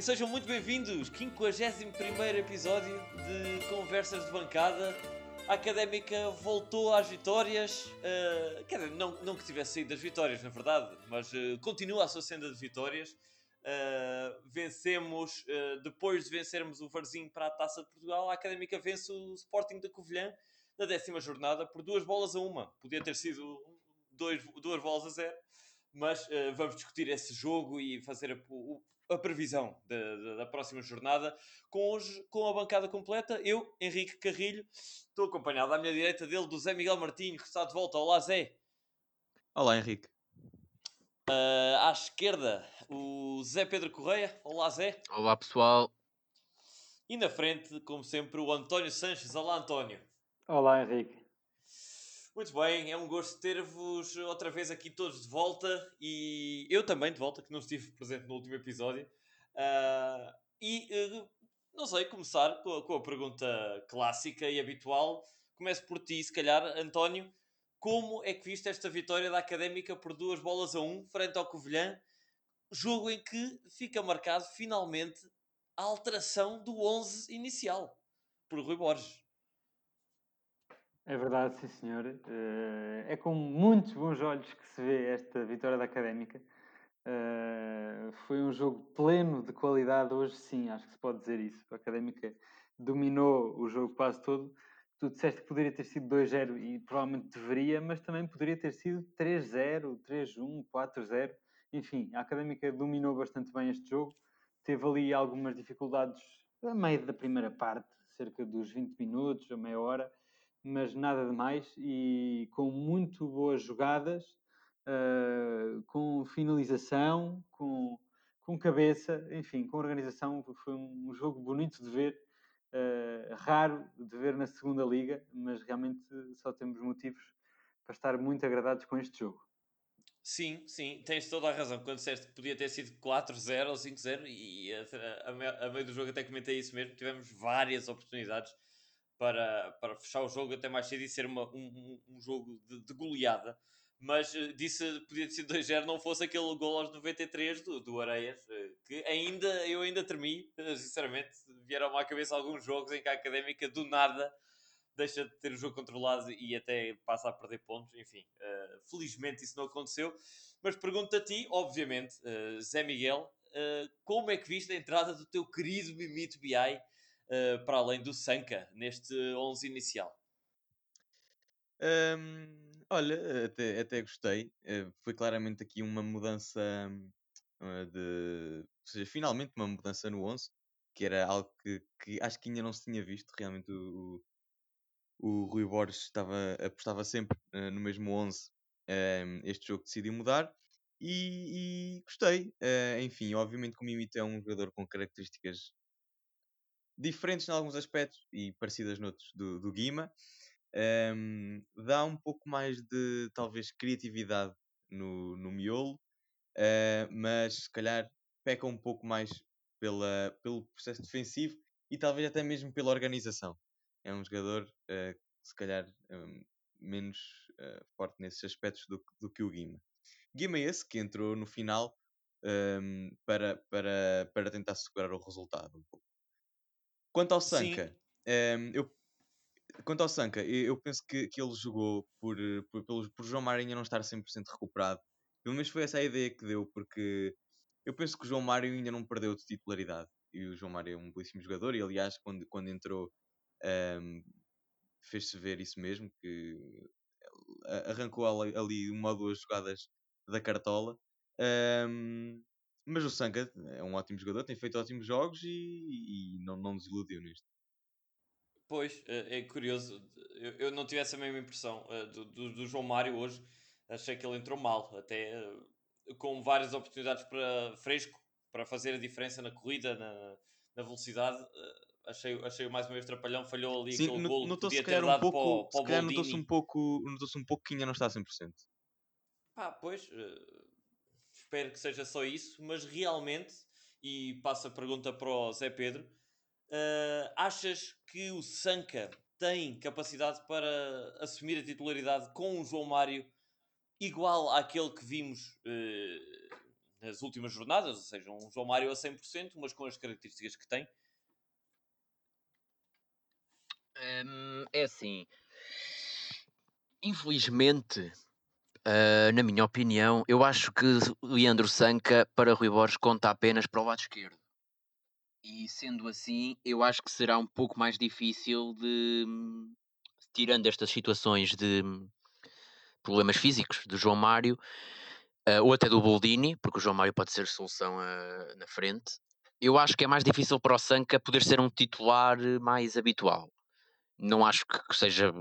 E sejam muito bem-vindos, 51 episódio de Conversas de Bancada. A Académica voltou às vitórias, uh, quer dizer, não, não que tivesse saído das vitórias, na verdade, mas uh, continua a sua senda de vitórias. Uh, vencemos, uh, depois de vencermos o Varzinho para a Taça de Portugal, a Académica vence o Sporting da Covilhã na décima jornada por duas bolas a uma. Podia ter sido dois, duas bolas a zero, mas uh, vamos discutir esse jogo e fazer a, a previsão da, da, da, próxima jornada com, hoje, com a bancada completa. Eu, Henrique Carrilho, estou acompanhado à minha direita dele do Zé Miguel Martins, que está de volta. Olá, Zé. Olá, Henrique. Uh, à esquerda, o Zé Pedro Correia. Olá, Zé. Olá, pessoal. E na frente, como sempre, o António Sanches. Olá, António. Olá, Henrique. Muito bem, é um gosto ter-vos outra vez aqui todos de volta e eu também de volta, que não estive presente no último episódio. Uh, e uh, não sei, começar com a, com a pergunta clássica e habitual. Começo por ti, se calhar, António como é que viste esta vitória da Académica por duas bolas a um, frente ao Covilhã? Jogo em que fica marcado, finalmente, a alteração do 11 inicial, por Rui Borges. É verdade, sim senhor. Eh, é com muitos bons olhos que se vê esta vitória da Académica. Eh, foi um jogo pleno de qualidade, hoje sim, acho que se pode dizer isso. A Académica dominou o jogo quase todo tu disseste que poderia ter sido 2-0 e provavelmente deveria, mas também poderia ter sido 3-0, 3-1, 4-0. Enfim, a Académica dominou bastante bem este jogo. Teve ali algumas dificuldades a meio da primeira parte, cerca dos 20 minutos, a meia hora, mas nada de mais e com muito boas jogadas, uh, com finalização, com, com cabeça, enfim, com organização. Foi um jogo bonito de ver uh, raro de ver na segunda liga, mas realmente só temos motivos para estar muito agradados com este jogo. Sim, sim, tens toda a razão. Quando disseste que podia ter sido 4-0 ou 5-0, e a, a, a, meio do jogo até comentei isso mesmo, tivemos várias oportunidades para, para fechar o jogo até mais cedo e ser uma, um, um jogo de, de goleada. Mas uh, disse podia ter sido 2-0 não fosse aquele gol aos 93 do, do Areias, uh, que ainda eu ainda tremi, uh, sinceramente, vieram à cabeça alguns jogos em que a Académica do nada deixa de ter o jogo controlado e até passa a perder pontos, enfim, felizmente isso não aconteceu, mas pergunto a ti, obviamente, Zé Miguel, como é que viste a entrada do teu querido Mimito BI para além do Sanca neste 11 inicial? Um, olha, até, até gostei. Uh, foi claramente aqui uma mudança uh, de. Ou seja, finalmente uma mudança no 11, que era algo que, que acho que ainda não se tinha visto. Realmente o, o, o Rui Borges estava, apostava sempre uh, no mesmo 11. este jogo decidiu mudar e, e gostei. enfim, obviamente que o Mimito é um jogador com características diferentes em alguns aspectos e parecidas noutros do, do Guima. Um, dá um pouco mais de, talvez, criatividade no, no miolo, uh, mas se calhar peca um pouco mais pela, pelo processo defensivo e talvez até mesmo pela organização. É um jogador, uh, se calhar, um, menos uh, forte nesses aspectos do, do que o Guima. Guima é esse que entrou no final um, para, para, para tentar segurar o resultado um pouco. Quanto ao Sanka, um, eu Quanto ao Sanca, eu penso que, que ele jogou por, por, por, por João Mário ainda não estar 100% recuperado. Pelo menos foi essa a ideia que deu, porque eu penso que o João Mário ainda não perdeu de titularidade. E o João Mário é um belíssimo jogador, e aliás, quando, quando entrou, um, fez-se ver isso mesmo, que arrancou ali uma ou duas jogadas da cartola. Um, mas o Sanca é um ótimo jogador, tem feito ótimos jogos e, e não, não nos iludiu nisto. Pois, é, é curioso. Eu, eu, não tive essa mesma impressão uh, do, do, do, João Mário hoje. Achei que ele entrou mal, até uh, com várias oportunidades para fresco para fazer a diferença na corrida, na, na velocidade. Achei, achei mais uma vez trapalhão, falhou ali Sim, aquele golo que podia ter dado um pouco, para, para o notou-se um pouco, notou-se um pouco que ainda não está a 100%. Pá, pois, espero que seja só isso, mas realmente, e passo a pergunta para o Zé Pedro, Uh, achas que o Sanca tem capacidade para assumir a titularidade com o João Mário igual àquele que vimos uh, nas últimas jornadas, ou seja, um João Mário a 100%, mas com as características que tem. Hum, é assim, infelizmente, uh, na minha opinião, eu acho que Leandro Sanca para Rui Borges conta apenas para o lado esquerdo. E sendo assim, eu acho que será um pouco mais difícil de, tirando estas situações de problemas físicos do João Mário, uh, ou até do Boldini, porque o João Mário pode ser solução uh, na frente. Eu acho que é mais difícil para o Sanca poder ser um titular mais habitual. Não acho que seja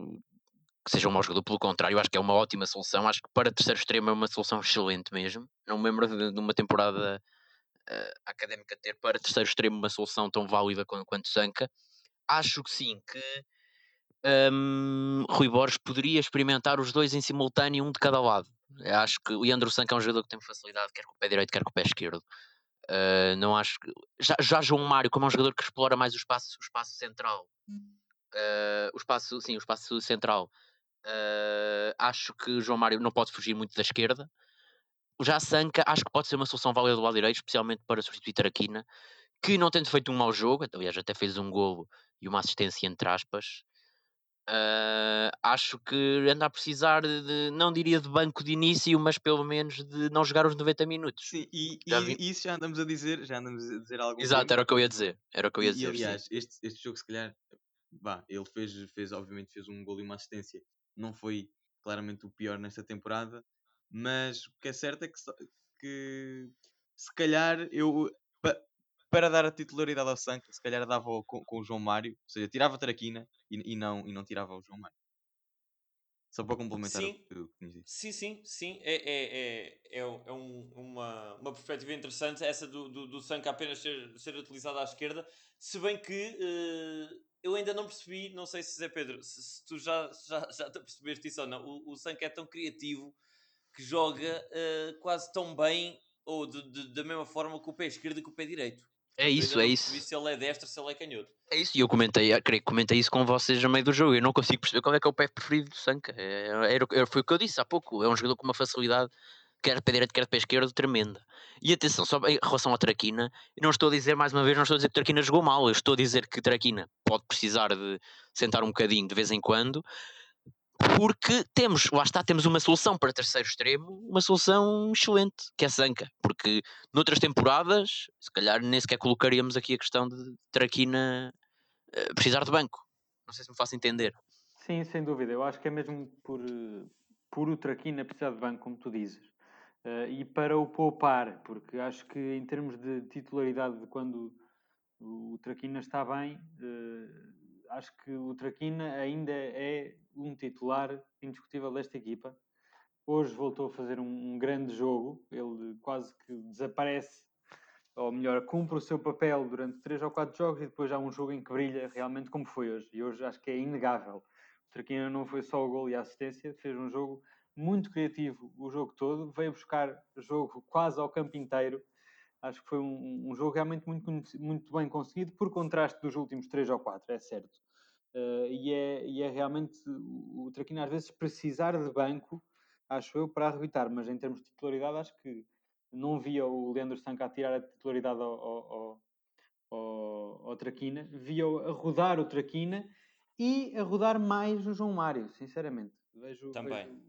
que seja um mau jogador, pelo contrário, acho que é uma ótima solução. Acho que para terceiro extremo é uma solução excelente mesmo. Não me lembro de, de uma temporada uh, académica ter para terceiro extremo uma solução tão válida quanto, quanto Sanca. Acho que sim, que um, Rui Borges poderia experimentar os dois em simultâneo, um de cada lado. Acho que o Leandro Sanca é um jogador que tem facilidade, quer com o pé direito, quer com o pé esquerdo. Uh, não acho que. Já, já João Mário, como é um jogador que explora mais o espaço, o espaço central, uh, o espaço, sim, o espaço central, uh, acho que João Mário não pode fugir muito da esquerda. Já Sanca, acho que pode ser uma solução válida do lado direito, especialmente para substituir Taraquina, que não tendo feito um mau jogo, aliás, até fez um golo e uma assistência entre aspas. Uh, acho que anda a precisar de, não diria de banco de início, mas pelo menos de não jogar os 90 minutos. Sim, e, e isso já andamos a dizer, já andamos a dizer algo. Exato, tempo. era o que eu ia dizer. Era o que eu ia e, dizer. Aliás, este, este jogo, se calhar, vá, ele fez, fez, obviamente, fez um gol e uma assistência. Não foi claramente o pior nesta temporada, mas o que é certo é que, que se calhar eu para dar a titularidade ao Sanca, se calhar dava com, com o João Mário, ou seja, tirava a Taraquina e, e, não, e não tirava o João Mário. Só para complementar sim, o que tu tinhas dito. Sim, sim, sim. É, é, é, é, é um, uma, uma perspectiva interessante essa do, do, do Sanca apenas ser, ser utilizado à esquerda, se bem que uh, eu ainda não percebi, não sei se Zé Pedro, se, se tu já, já, já te percebeste isso ou não, o, o Sanca é tão criativo que joga uh, quase tão bem ou de, de, da mesma forma com o pé esquerdo e com o pé direito. É isso, é isso. Se ele é destro, se ele é canhoto. É isso, e eu comentei, creio que comentei isso com vocês no meio do jogo. Eu não consigo perceber qual é que é o pé preferido do Sanca. É, era, foi o que eu disse há pouco. É um jogador com uma facilidade, quer de pé direito, quer de pé esquerdo, tremenda. E atenção, só em relação à Traquina, não estou a dizer, mais uma vez, não estou a dizer que Traquina jogou mal. Eu estou a dizer que Traquina pode precisar de sentar um bocadinho de vez em quando, porque temos, lá está, temos uma solução para terceiro extremo, uma solução excelente, que é Zanca, porque noutras temporadas, se calhar nem sequer colocaríamos aqui a questão de Traquina uh, precisar de banco. Não sei se me faço entender. Sim, sem dúvida. Eu acho que é mesmo por, por o Traquina precisar de banco, como tu dizes. Uh, e para o poupar, porque acho que em termos de titularidade de quando o Traquina está bem, uh, acho que o Traquina ainda é um titular indiscutível desta equipa. Hoje voltou a fazer um, um, grande jogo, ele quase que desaparece, ou melhor, cumpre o seu papel durante três ou quatro jogos e depois há um jogo em que brilha realmente como foi hoje. E hoje acho que é inegável. O Traquina não foi só o gol e a assistência, fez um jogo muito criativo o jogo todo, veio buscar jogo quase ao campo inteiro. Acho que foi um, um jogo realmente muito, muito bem conseguido, por contraste dos últimos três ou quatro, é certo. Uh, e, é, e é realmente o Traquina às vezes precisar de banco, acho eu, para arrebitar, mas em termos de titularidade acho que não via o Leandro Sanca a tirar a titularidade ao, ao, ao, ao Traquina, via a rodar o Traquina e a rodar mais o João Mário, sinceramente. Vejo, também. Vejo,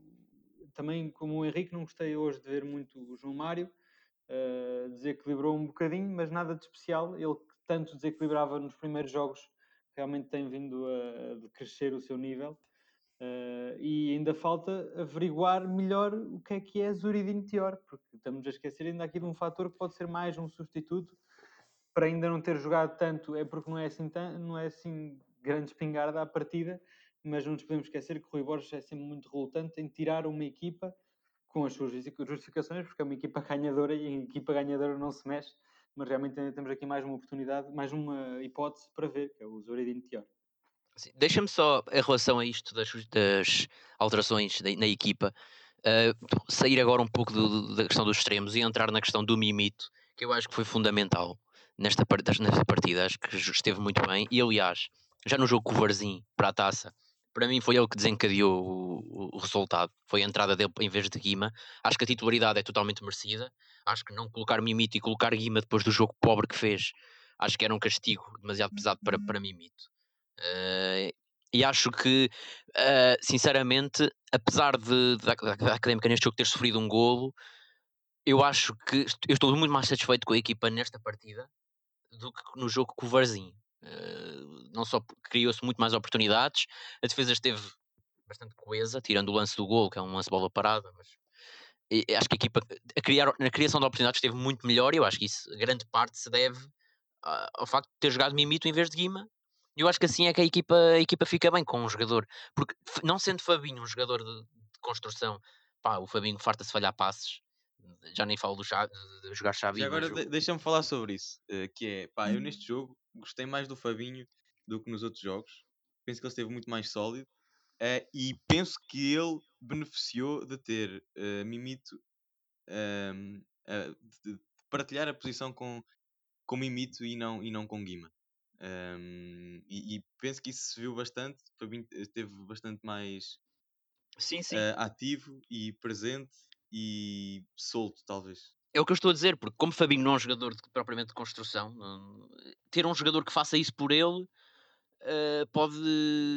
também como o Henrique, não gostei hoje de ver muito o João Mário, uh, desequilibrou um bocadinho, mas nada de especial. Ele que tanto desequilibrava nos primeiros jogos realmente tem vindo a, a crescer o seu nível. Uh, e ainda falta averiguar melhor o que é que é Zuridin Tior, porque estamos a esquecer ainda aqui de um fator que pode ser mais um substituto para ainda não ter jogado tanto, é porque não é assim, não é assim grande espingarda à partida, mas não nos podemos esquecer que o Rui Borges é sempre muito relutante em tirar uma equipa com as suas justificações, porque é uma equipa ganhadora e a equipa ganhadora não se mexe mas realmente temos aqui mais uma oportunidade, mais uma hipótese para ver, que é o Zoredin Tior. Deixa-me só, em relação a isto das, das alterações na, na equipa, uh, sair agora um pouco do, da questão dos extremos e entrar na questão do Mimito, que eu acho que foi fundamental nesta, nesta partida, acho que esteve muito bem. E aliás, já no jogo com o Varzim para a taça, Para mim foi ele que desencadeou o, o resultado. Foi a entrada dele em vez de Guima. Acho que a titularidade é totalmente merecida. Acho que não colocar Mimito e colocar Guima depois do jogo pobre que fez, acho que era um castigo demasiado pesado para, para Mimito. Uh, e acho que, uh, sinceramente, apesar de, da, da Académica neste jogo ter sofrido um golo, eu acho que eu estou muito mais satisfeito com a equipa nesta partida do que no jogo com o Varzim. Não só criou-se muito mais oportunidades, a defesa esteve bastante coesa, tirando o lance do gol, que é um lance de bola parada, mas acho que a equipa a criar, na criação de oportunidades esteve muito melhor e eu acho que isso, grande parte se deve ao facto de ter jogado Mimito em vez de Guima. Eu acho que assim é que a equipa, a equipa fica bem com um jogador, porque não sendo Fabinho um jogador de, de construção, pá, o Fabinho farta-se falhar passes, já nem falo do chave, de jogar chave. agora de, deixa-me falar sobre isso, uh, que é, pá, eu hum. neste jogo gostei mais do Fabinho do que nos outros jogos. Penso que ele esteve muito mais sólido uh, e penso que ele beneficiou de ter uh, Mimito uh, de, de, partilhar a posição com, com Mimito e não, e não com Guima. Um, e, e, penso que isso se viu bastante. Fabinho esteve bastante mais sim, sim. ativo e presente e solto, talvez. É o que eu estou a dizer, porque como Fabinho não é um jogador de, propriamente de construção, ter um jogador que faça isso por ele uh, pode.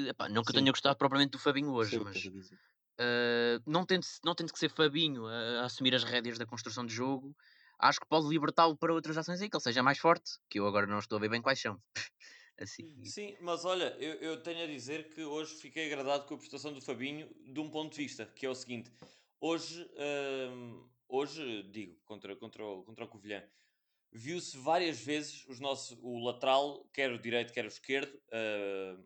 Epá, não que eu tenha gostado propriamente do Fabinho hoje, mas. Uh, não, tente, não tente que ser Fabinho a, a, assumir as rédeas da construção de jogo, acho que pode libertá-lo para outras ações aí, que ele seja mais forte, que eu agora não estou a ver bem quais são. assim. Sim, mas olha, eu, eu tenho a dizer que hoje fiquei agradado com a prestação do Fabinho de um ponto de vista, que é o seguinte: hoje, uh, hoje digo, contra, contra, o, contra o Covilhã, viu-se várias vezes os nossos, o lateral, quer o direito, quer o esquerdo, uh,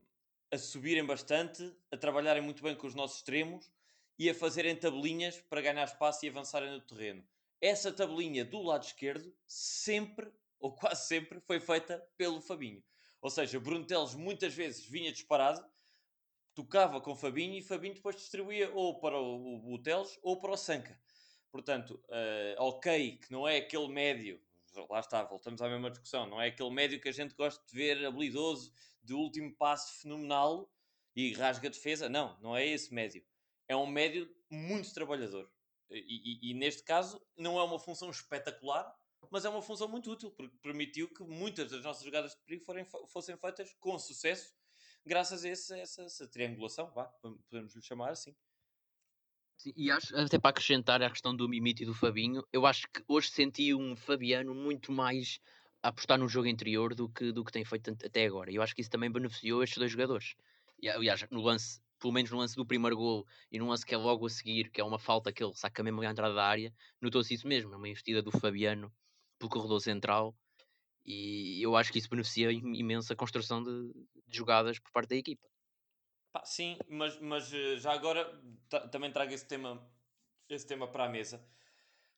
a subirem bastante, a trabalharem muito bem com os nossos extremos e a fazerem tabelinhas para ganhar espaço e avançarem no terreno. Essa tabelinha do lado esquerdo sempre, ou quase sempre, foi feita pelo Fabinho. Ou seja, Bruno Teles muitas vezes vinha disparado, tocava com Fabinho e Fabinho depois distribuía ou para o, o Teles ou para o Sanca. Portanto, uh, ok, que não é aquele médio lá está, voltamos à mesma discussão. Não é aquele médio que a gente gosta de ver habilidoso, de último passo fenomenal e rasga defesa. Não, não é esse médio. É um médio muito trabalhador. E, e, e, neste caso, não é uma função espetacular, mas é uma função muito útil, porque permitiu que muitas das nossas jogadas de perigo forem, fossem feitas com sucesso, graças a essa, essa, essa triangulação, vá, podemos lhe chamar assim. Sim, e acho, até para acrescentar a questão do Mimito e do Fabinho, eu acho que hoje senti um Fabiano muito mais a apostar no jogo interior do que, do que tem feito até agora. E eu acho que isso também beneficiou estes dois jogadores. E, aliás, no lance, pelo menos no lance do primeiro gol e no lance que é logo a seguir, que é uma falta que ele saca mesmo à entrada da área, notou-se isso mesmo. É uma investida do Fabiano pelo corredor central. E eu acho que isso beneficia imenso a construção de, de jogadas por parte da equipa. Pá, sim, mas, mas eh, já agora também trago esse tema, esse tema para a mesa,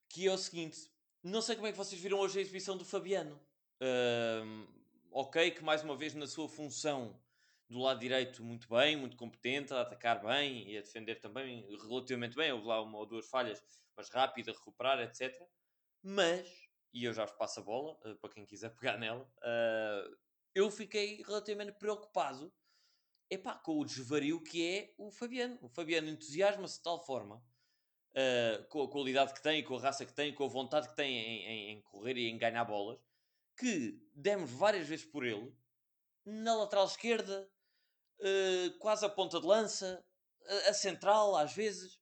que é o seguinte: não sei como é que vocês viram hoje a exibição do Fabiano. Uh, ok, que mais uma vez na sua função do lado direito muito bem, muito competente, a atacar bem e a defender também relativamente bem. Houve lá uma ou duas falhas, mas rápido a recuperar, etc. Mas, e eu já vos passo a bola uh, para quem quiser pegar nela, uh, eu fiquei relativamente preocupado epá, com o desvario que é o Fabiano. O Fabiano entusiasma-se de tal forma uh, com a qualidade que tem, com a raça que tem, com a vontade que tem em, em, em, correr e em ganhar bolas, que demos várias vezes por ele na lateral esquerda, uh, quase a ponta de lança, a, a, central às vezes.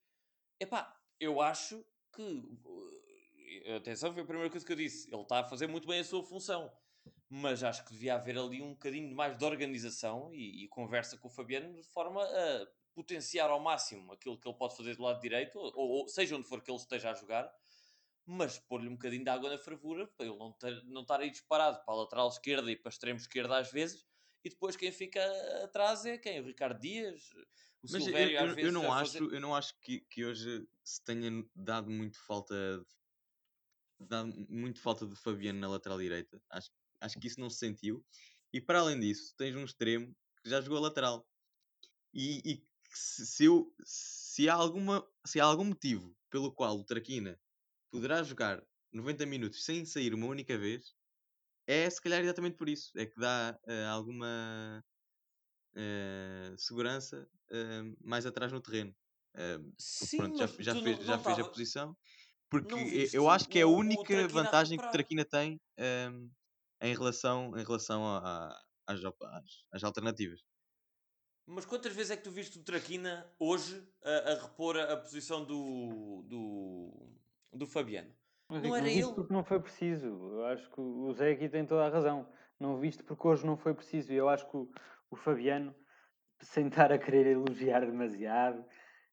Epá, eu acho que. Uh, atenção, foi a primeira coisa que eu disse. Ele está a fazer muito bem a sua função mas acho que devia haver ali um bocadinho mais de organização e, e, conversa com o Fabiano de forma a potenciar ao máximo aquilo que ele pode fazer do lado direito, ou, ou seja onde for que ele esteja a jogar, mas pôr-lhe um bocadinho de água na fervura para ele não, ter, não estar aí disparado para a lateral esquerda e para a extremo esquerda às vezes, e depois quem fica atrás é quem? O Ricardo Dias, o mas Silvério eu, eu, às vezes. Eu não, acho, fazer... eu não acho que, que hoje se tenha dado muito falta dado muito falta de Fabiano na lateral direita. Acho Acho que isso não se sentiu. E para além disso, tens um extremo que já jogou lateral. E, e se, se, eu, se, há alguma, se há algum motivo pelo qual o Traquina poderá jogar 90 minutos sem sair uma única vez, é se calhar exatamente por isso. É que dá uh, alguma. eh, segurança eh, mais atrás no terreno. Sim, pronto, já, já fez, não, já não fez a posição. Porque eu acho que é a única vantagem que o. Traquina tem em relação, em relação a- a- às, às- alternativas. Mas quantas vezes é que tu viste o Traquina hoje a, a repor a, a posição do, do, do Fabiano? Mas Não era não viste ele. porque não foi preciso. Eu acho que o Zé aqui tem toda a razão. Não viste porque hoje não foi preciso. E eu acho que o, o Fabiano, sem estar a querer elogiar demasiado,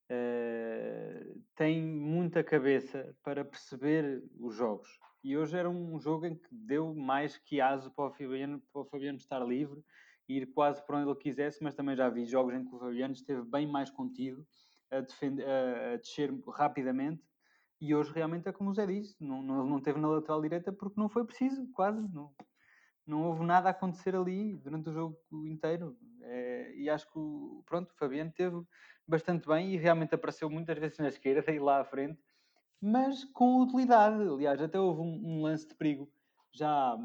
eh, tem muita cabeça para perceber os jogos. E hoje era um jogo em que deu mais que aso para o Fabiano, para o Fabiano estar livre e ir quase para onde ele quisesse, mas também já vi jogos em que o Fabiano esteve bem mais contido, a, defender, a, a descer rapidamente. E hoje realmente é como o Zé disse, não, não, não teve na lateral direita porque não foi preciso, quase. Não, não houve nada a acontecer ali durante o jogo inteiro. É, e acho que o, pronto, o Fabiano teve bastante bem e realmente apareceu muitas vezes na esquerda e lá à frente, mas com utilidade. Aliás, até houve um, um lance de perigo já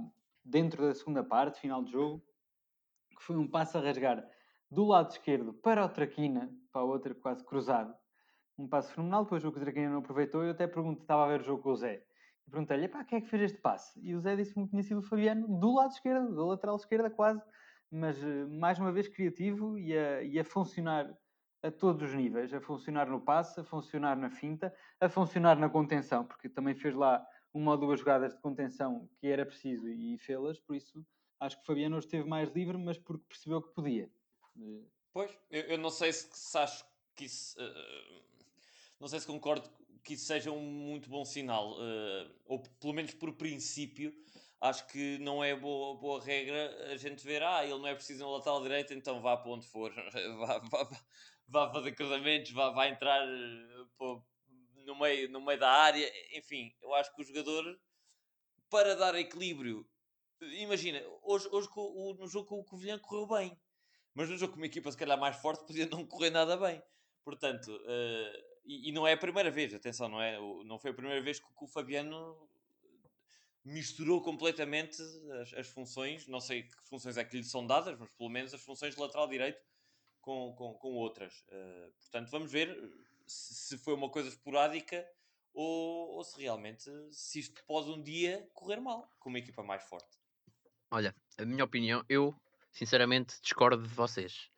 dentro da segunda parte, final de jogo, que foi um passo a rasgar do lado esquerdo para o Traquina, para a outra quase cruzado. Um passo fenomenal, depois o que o Traquina não aproveitou. Eu até pergunto, estava a ver o jogo com o Zé. Perguntei-lhe, pá, quem é que fez este passe? E o Zé disse-me que tinha sido o Fabiano do lado esquerdo, da lateral esquerda quase. Mas, eh, mais uma vez, criativo e a, e a funcionar a todos os níveis. A funcionar no passe, a funcionar na finta, a funcionar na contenção, porque também fez lá uma ou duas jogadas de contenção que era preciso e fê-las, por isso acho que Fabiano esteve mais livre, mas porque percebeu que podia. Pois, eu, eu não sei se, se acho que isso. eh, não sei se concordo que isso seja um muito bom sinal. eh, ou pelo menos por princípio, acho que não é boa, boa regra a gente ver, ah, ele não é preciso no lateral direito, então vá para onde for. vá, vá, vá, fazer cruzamentos, vá, vá entrar eh, pô, no, meio, no meio da área. Enfim, eu acho que o jogador, para dar equilíbrio, imagina, hoje, hoje no jogo com o Covilhã correu bem mas no jogo com uma equipa se calhar mais forte podia não correr nada bem. Portanto, eh, e, e não é a primeira vez, atenção, não é? Não foi a primeira vez que, que o Fabiano misturou completamente as, as funções, não sei que funções é que lhe são dadas, mas pelo menos as funções de lateral direito com, com, com outras. Eh, portanto, vamos ver se, se foi uma coisa esporádica ou, ou se realmente se isto pode um dia correr mal com uma equipa mais forte. Olha, a minha opinião, eu sinceramente discordo de vocês.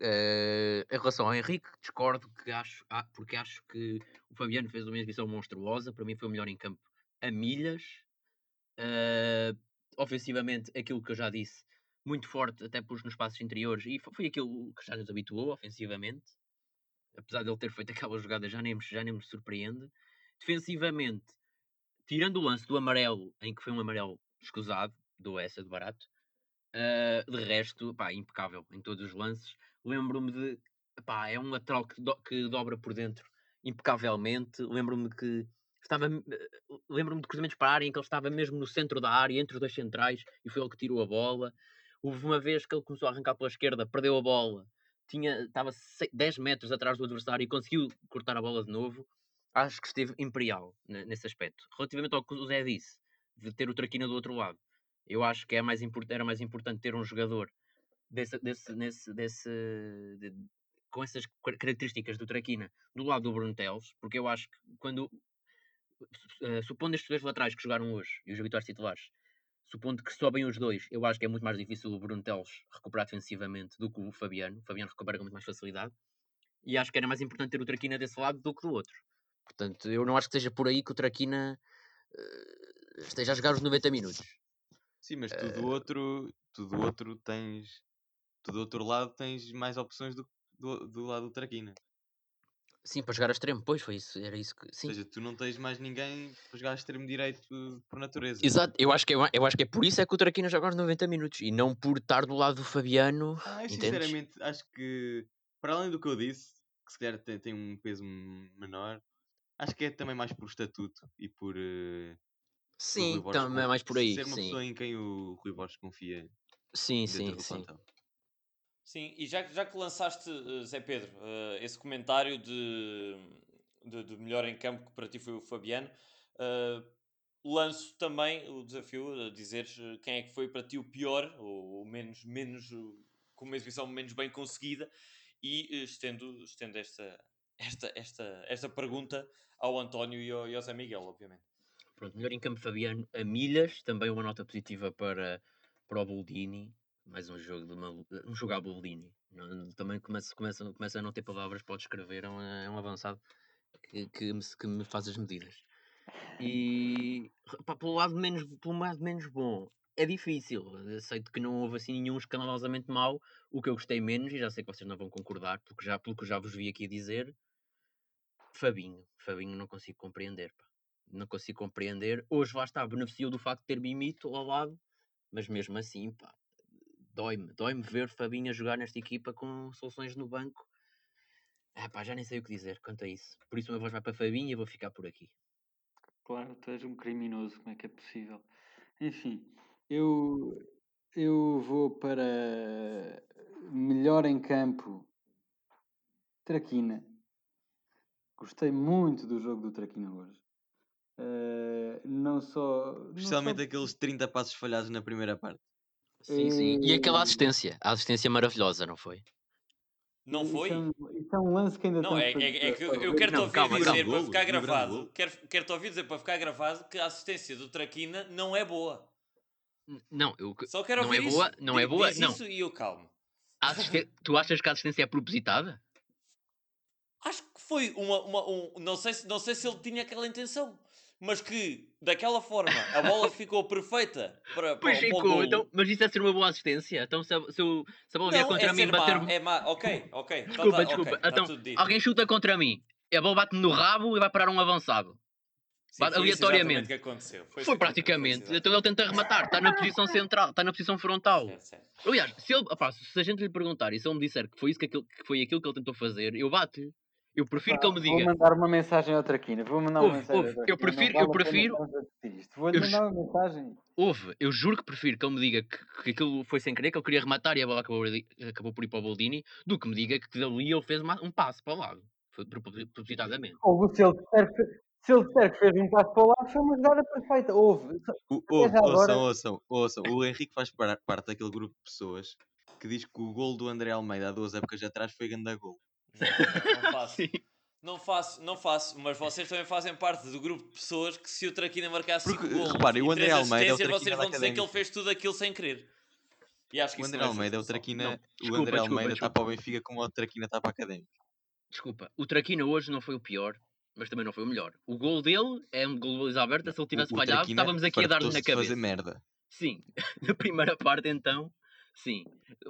Eh, em relação ao Henrique, discordo que acho, ah, porque acho que o Fabiano fez uma exibição monstruosa. Para mim, foi o melhor em campo a milhas. Eh, ofensivamente, aquilo que eu já disse, muito forte, até pus nos passos interiores, e fo- foi aquilo que já nos habituou ofensivamente. Apesar de ele ter feito aquela jogada, já nem, já nem me surpreende. Defensivamente, tirando o lance do amarelo, em que foi um amarelo escusado, do essa de barato, Uh, de resto, pá, impecável em todos os lances. Lembro-me de. Pá, é um lateral que, do- que dobra por dentro impecavelmente. Lembro-me que estava. Lembro-me de cruzamentos para a área em que ele estava mesmo no centro da área, entre os dois centrais, e foi ele que tirou a bola. Houve uma vez que ele começou a arrancar pela esquerda, perdeu a bola, tinha, estava se- 10 metros atrás do adversário e conseguiu cortar a bola de novo. Acho que esteve imperial ne- nesse aspecto. Relativamente ao que o Zé disse, de ter o Traquina do outro lado eu acho que é mais era mais importante ter um jogador desse, desse, desse, de- com essas car- características do Traquina do lado do Bruno Teles, porque eu acho que quando eh, supondo estes dois laterais que jogaram hoje e os habituais titulares, supondo que sobem os dois, eu acho que é muito mais difícil o Bruno Teles recuperar defensivamente do que o Fabiano. O Fabiano recupera com muito mais facilidade. E acho que era mais importante ter o Traquina desse lado do que do outro. Portanto, eu não acho que seja por aí que o Traquina eh, esteja a jogar os 90 minutos. Sim, mas tu do outro, tu do outro tens. Tu do outro lado tens mais opções do, do, do lado do Traquina. Sim, para jogar a extremo, pois foi isso, era isso que. Sim. Ou seja, tu não tens mais ninguém para jogar a extremo direito por natureza. Exato, eu acho, que, é- eu acho que é por isso é que o Traquina joga aos 90 minutos e não por estar do lado do Fabiano. Ah, eu sinceramente acho que, para além do que eu disse, que se calhar tem, tem um peso menor, acho que é também mais por estatuto e por. eh, o Sim, também é mais por aí. Ser uma Sim, pessoa em quem o Rui Borges confia sim, sim. sim. plantel. Sim, e já, já que lançaste, eh, Zé Pedro, eh, esse comentário de, de, de melhor em campo que para ti foi o Fabiano, eh, lanço também o desafio a dizeres quem é que foi para ti o pior, ou o menos, menos com uma exibição menos bem conseguida e estendo, estendo esta, esta, esta, esta pergunta ao António e ao, e ao Zé Miguel, obviamente. Pronto, melhor em campo Fabiano a milhas, também uma nota positiva para, para o Boldini. Mais um jogo de uma, um jogo à Também começa, começa, começa a não ter palavras para descrever, é um, é um avançado que, que, me, que me faz as medidas. E pá, pelo, lado menos, pelo lado menos bom, é difícil. Aceito que não houve assim nenhum escandalosamente mau. O que eu gostei menos, e já sei que vocês não vão concordar, porque já, pelo que já vos vi aqui dizer, Fabinho. Fabinho não consigo compreender. pá. Não consigo compreender. Hoje lá está, beneficiou do facto de ter Mimito ao lado, mas mesmo assim, pá, dói-me. Dói-me ver Fabinho a jogar nesta equipa com soluções no banco. Ah, pá, já nem sei o que dizer quanto a isso. Por isso, a minha voz vai para Fabinho e eu vou ficar por aqui. Claro, tu és um criminoso, como é que é possível? Enfim, eu, eu vou para melhor em campo Traquina. Gostei muito do jogo do Traquina hoje. Eh, não só. não só Especialmente aqueles 30 passos falhados na primeira parte. Sim, sim. E aquela assistência? A assistência maravilhosa, não foi? Não isso foi? é um- Isso é um lance que ainda Não, é, para- é, é que eu, eu quero-te ouvir calma, dizer calma. para ficar gravado, golo. quero, quero-te ouvir dizer para ficar gravado que a assistência do Traquina não é boa. Não, eu, Só quero não ouvir é isso. boa, não é Di- boa, diz não. isso e eu calmo. Tu achas que a assistência é propositada? Acho que foi uma, uma- um, não sei se não sei se ele tinha aquela intenção, mas que daquela forma a bola ficou perfeita para, para, Pois para ficou, golo. então, mas isso é ser uma boa assistência. Então se a, se se a bola vier contra é mim e bater. má, é má. Ok, ok. então Desculpa, tá- desculpa. ok, tá então, dito. alguém chuta contra mim, a bola bate-me no rabo e vai parar um avançado. Sim, foi aleatoriamente. exatamente que aconteceu. Foi, Foi aconteceu, praticamente. foi Então ele tenta rematar, está na posição central, está na posição frontal. Certo, certo. Aliás, se, ele, opá, se a gente lhe perguntar e se ele me disser que foi, isso que, aquilo, que foi aquilo que ele tentou fazer, eu bato-lhe. Eu prefiro que ele me Vou diga. mandar uma mensagem ao Traquina. Vou mandar uma Ouve, mensagem ouve, eu não prefiro- vale eu prefiro-. Vou-lhe Eu mandar uma mensagem. Houve, eu juro que prefiro que ele me diga que, que aquilo foi sem querer, que ele queria rematar e a bola acabou, acabou por ir para o Boldini, do que me diga que dali ele fez uma- um passo para o lado. Foi propo- propositadamente. Houve, se ele disser que, se ele disser que fez um passo para o lado, foi uma jogada perfeita. Houve. O, ouve, agora- ouçam, ouçam, ouçam. O Henrique faz par- parte daquele grupo de pessoas que diz que o gol do André Almeida há duas épocas atrás foi grande gol. Não, faço. Não faço, não faço, mas vocês também fazem parte do grupo de pessoas que se o Traquina marcasse Porque, 5 golos reparem, e o André três Almeida é o vocês vão dizer que ele fez tudo aquilo sem querer. E acho que O André não Almeida é o. Traquina. Não, O André desculpa, Almeida está para o Benfica como o Traquina está para a Académica. Desculpa, o Traquina hoje não foi o pior, mas também não foi o melhor. O gol dele é um gol de baliza aberta, se ele tivesse falhado, estávamos aqui a dar-lhe na de fazer cabeça. merda. Sim, na primeira parte então, sim.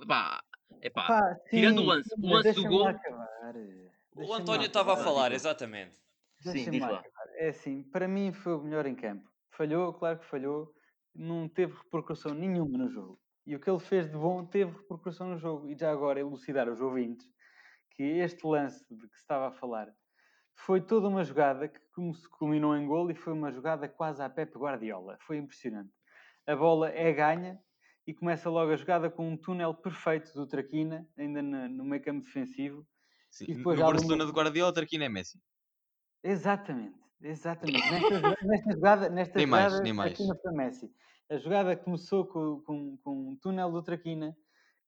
Pá, epá, Pá, tirando o lance, o lance do gol- acabar. O Deixa-me António estava a falar, exatamente. Sim, diz lá. É assim, para mim foi o melhor em campo. Falhou, claro que falhou. Não teve repercussão nenhuma no jogo. E o que ele fez de bom teve repercussão no jogo. E já agora elucidar aos ouvintes que este lance de que se estava a falar foi toda uma jogada que como se culminou em gol e foi uma jogada quase à Pepe Guardiola. Foi impressionante. A bola é ganha e começa logo a jogada com um túnel perfeito do Traquina, ainda na- no meio campo defensivo. Sim, E No depois ali Barcelona uma- de Guardiola, o Traquina é Messi. Exatamente, exatamente. Nesta, nesta jogada, nesta Nem mais, jogada, nem mais. Foi Messi. A jogada começou com, com, com um túnel do Traquina,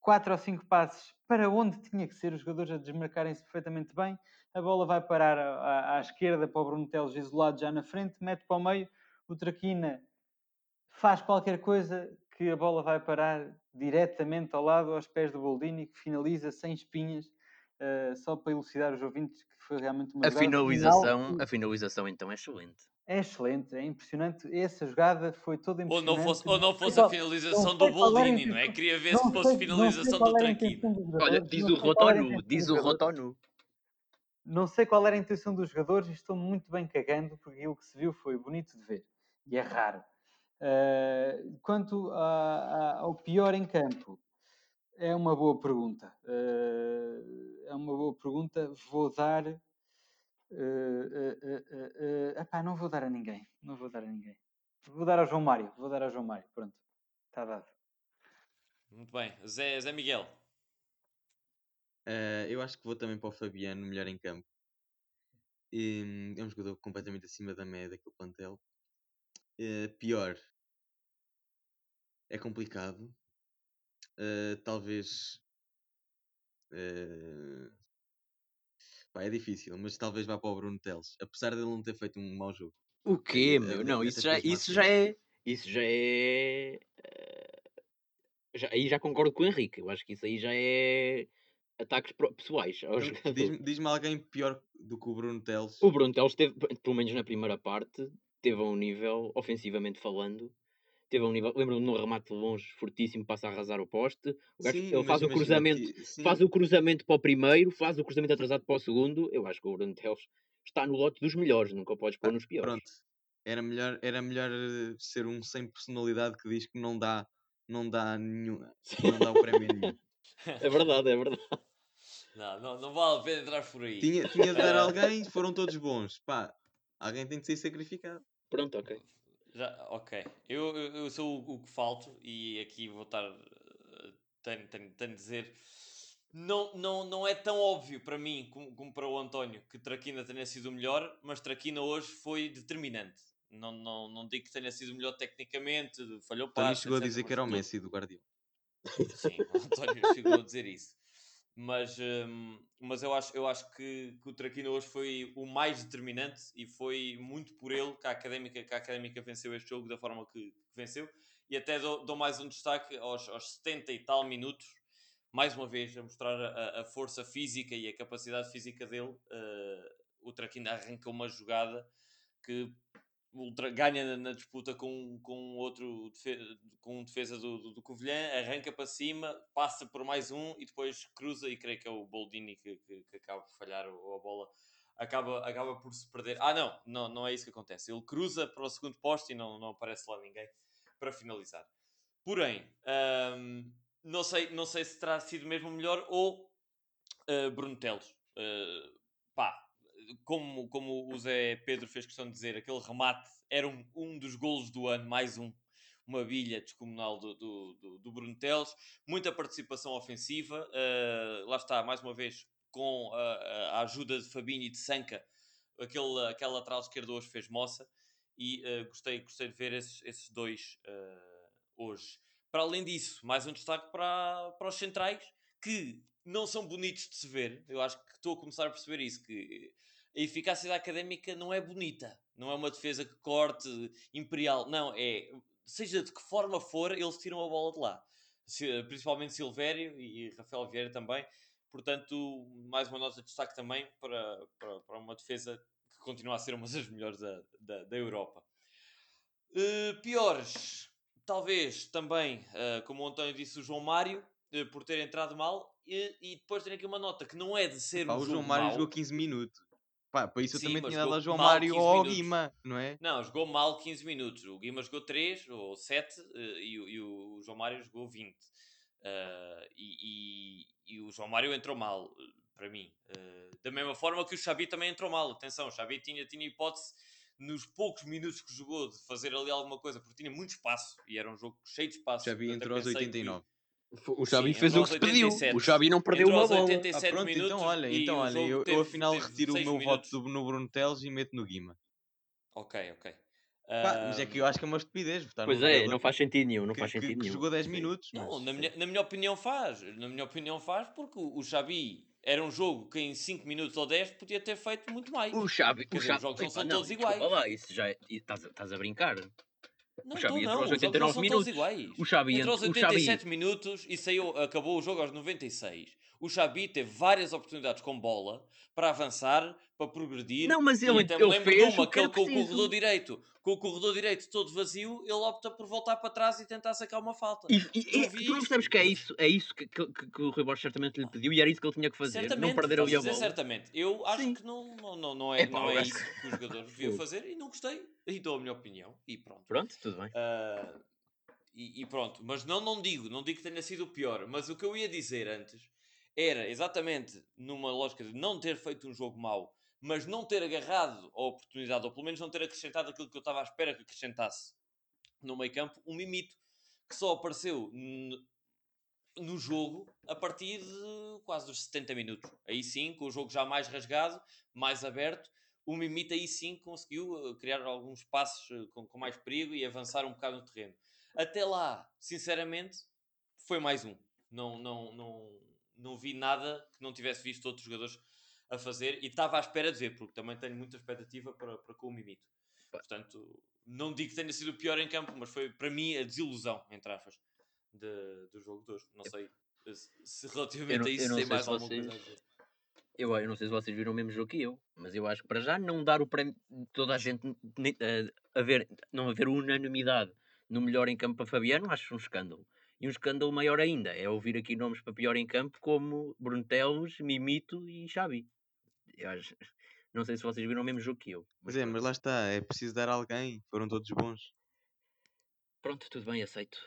quatro ou cinco passos para onde tinha que ser, os jogadores a desmarcarem-se perfeitamente bem. A bola vai parar à, à- à esquerda para o Bruno Teles isolado já na frente, mete para o meio. O Traquina faz qualquer coisa que a bola vai parar diretamente ao lado, aos pés do Boldini, que finaliza sem espinhas. eh, só para elucidar os ouvintes que foi realmente uma A jogada final finalização, que- a finalização então é excelente. é excelente, é impressionante. Essa jogada foi toda Ou impressionante. não fosse, ou não fosse a finalização não do Boldini, não é? Queria ver não se fosse finalização do dos Olha, diz o Rotonu, diz o. Rotonu. Não sei qual era a intenção dos jogadores e estou muito bem cagando porque aquilo que se viu foi bonito de ver e é raro. Eh, quanto a- a- ao pior em campo, é uma boa pergunta. Eh, é uma boa pergunta. Vou dar. eh, epá, não vou dar a ninguém. Não vou dar a ninguém. Vou dar ao João Mário. Vou dar ao João Mário. Pronto. Está dado. Muito bem. Zé, Zé Miguel. Eu acho que vou também para o Fabiano, melhor em campo. E, é um jogador completamente acima da média daquele plantel. Eh, pior. É complicado. Eh, talvez eh, pá, é difícil, mas talvez vá para o Bruno Teles, apesar de ele não ter feito um mau jogo. O quê, Eh, meu? até- Não, isso já, isso já é. Isso já é. já- aí já concordo com o Henrique. Eu acho que isso aí já é ataques pessoais ao diz-me diz-me alguém pior do que o Bruno Teles. O Bruno Teles teve, pelo menos na primeira parte, teve a um nível, ofensivamente falando, teve a um nível. Lembro-me num remate de longe fortíssimo, passa a arrasar o poste. O gajo, Sim, ele faz o cruzamento, faz o cruzamento para o primeiro, faz o cruzamento atrasado para o segundo. Eu acho que o Bruno Teles está no lote dos melhores, nunca podes pôr Ah, nos piores. Pronto, era melhor, era melhor eh, ser um sem personalidade que diz que não dá, não dá nenhum, não dá o prémio a nenhum. É verdade, é verdade. Não, não, não vale a pena entrar por aí. Tinha, tinha de dar Ah. alguém, foram todos bons. Pá, alguém tem de ser sacrificado. Pronto, ok. Já, ok. Eu, eu, eu sou o, o que falto e aqui vou estar. eh, Tenho, tenho, tenho de dizer. Não, não, não é tão óbvio para mim como, como para o António que Traquina tenha sido o melhor, mas Traquina hoje foi determinante. Não, não, não digo que tenha sido o melhor tecnicamente, falhou Tony passos, chegou a dizer que era o. Messi do Guardiola. Sim, o António chegou a dizer isso. Mas, hum, mas eu acho, eu acho que, que o Traquina hoje foi o mais determinante e foi muito por ele que a Académica, que a Académica venceu este jogo da forma que, venceu. E até dou, dou mais um destaque aos, aos 70 e tal minutos, mais uma vez a mostrar a, a força física e a capacidade física dele. eh, o Traquina arranca uma jogada que ultra, ganha na, na disputa com, com outro defe- com defesa do, do, do Covilhã, arranca para cima, passa por mais um e depois cruza e creio que é o Boldini que, que, que acaba por falhar o- a bola. Acaba, acaba por se perder. Ah, não, não, não é isso que acontece. Ele cruza para o segundo posto e não, não aparece lá ninguém para finalizar. Porém, hum, não, sei, não sei se terá sido mesmo melhor ou uh, Bruno Teles. Uh, pá, como, como o Zé Pedro fez questão de dizer, aquele remate era um, um dos golos do ano, mais um, uma bilha descomunal do, do, do, do Bruno Teles, muita participação ofensiva, uh, lá está, mais uma vez, com a, a ajuda de Fabinho e de Sanca, aquele, aquele lateral esquerdo hoje fez moça, e uh, gostei, gostei de ver esses, esses dois uh, hoje. Para além disso, mais um destaque para, para os centrais, que não são bonitos de se ver, eu acho que estou a começar a perceber isso, que a eficácia da académica não é bonita, não é uma defesa que corte imperial, não, é seja de que forma for, eles tiram a bola de lá. Principalmente Silvério e Rafael Vieira também. Portanto, mais uma nota de destaque também para, para, para uma defesa que continua a ser uma das melhores da, da, da Europa. Uh, piores, talvez também, uh, como o António disse, o João Mário, uh, por ter entrado mal. E, e depois tem aqui uma nota que não é de ser Pá, um o João Mário mau. jogou 15 minutos. Pá, para isso Sim, eu também tinha dado ao João Mário 15 ou ao. Guima, não é? Não, jogou mal 15 minutos. O Guima jogou 3 ou 7 uh, e, o- e o João Mário jogou 20. Uh, e, e- e o João Mário entrou mal, uh, para mim. Uh, da mesma forma que o Xabi também entrou mal. Atenção, o Xabi tinha, tinha hipótese nos poucos minutos que jogou de fazer ali alguma coisa, porque tinha muito espaço e era um jogo cheio de espaço. Eu entrou aos pensei que- 89. O Xabi Sim, fez entrou o que se pediu. 87. O Xabi não perdeu uma bola. 87 Ah, pronto, minutos então olha, então olha, eu, eu afinal retiro o meu minutos. voto do- no Bruno Teles e meto no Guima. Ok, ok. Pá, mas é que eu acho que é uma estupidez votar Pois é, jogador não faz sentido nenhum, não que, faz que- sentido que nenhum. jogou 10 Sim. minutos. Não, mas, na minha, na minha opinião faz. Na minha opinião faz, porque o, o Xabi era um jogo que em 5 minutos ou 10 podia ter feito muito mais. O Xabi, Quer o Xabi, os jogos não são todos iguais. lá, isso já é, estás a brincar. Não o estou, entrou não. aos Os jogos não 89 são minutos. todos iguais. O Xabi, Entrou aos ent- o Xabi, 87 minutos e saiu, acabou o jogo aos 96. O Xabi teve várias oportunidades com bola para avançar, para progredir. Não, mas ele- me ele lembro fez de uma que que ele com o corredor direito, com o corredor direito todo vazio, ele opta por voltar para trás e tentar sacar uma falta. E, e, Eu e- tu não percebes que é isso, é isso que, que, que- que o Rui Borges certamente lhe pediu e era isso que ele tinha que fazer, Certamente, não perder ali a bola. certamente. Eu acho Sim. que não, não, não, não é, Epá, não é isso que o jogador devia fazer e não gostei. E dou a minha opinião e pronto. Pronto, tudo bem. Ah, e, e pronto, mas não, não digo, não digo que tenha sido o pior, mas o que eu ia dizer antes era exatamente numa lógica de não ter feito um jogo mau, mas não ter agarrado a oportunidade, ou pelo menos não ter acrescentado aquilo que eu estava à espera que acrescentasse no meio campo, um mimito que só apareceu no jogo a partir de quase dos 70 minutos. Aí sim, com o jogo já mais rasgado, mais aberto, o Mimito aí sim conseguiu eh, criar alguns passos eh, com, com mais perigo e avançar um bocado no terreno. Até lá, sinceramente, foi mais um. Não, não, não, não vi nada que não tivesse visto outros jogadores a fazer e estava à espera de ver, porque também tenho muita expectativa para, para com o Mimito. Portanto, não digo que tenha sido o pior em campo, mas foi para mim a desilusão, entre aspas, de, do jogo de hoje. Não sei se relativamente não, a isso tem mais alguma vocês... coisa a dizer. Eu, eu não sei se vocês viram o mesmo jogo que eu, mas eu acho que para já não dar o prémio toda a gente ver, não haver unanimidade no melhor em campo para Fabiano, acho um escândalo. E um escândalo maior ainda é ouvir aqui nomes para pior em campo como Bruntelos, Mimito e Xavi. Eu acho, não sei se vocês viram o mesmo jogo que eu. Mas é, mas lá está, é preciso dar a alguém, foram todos bons. Pronto, tudo bem, aceito.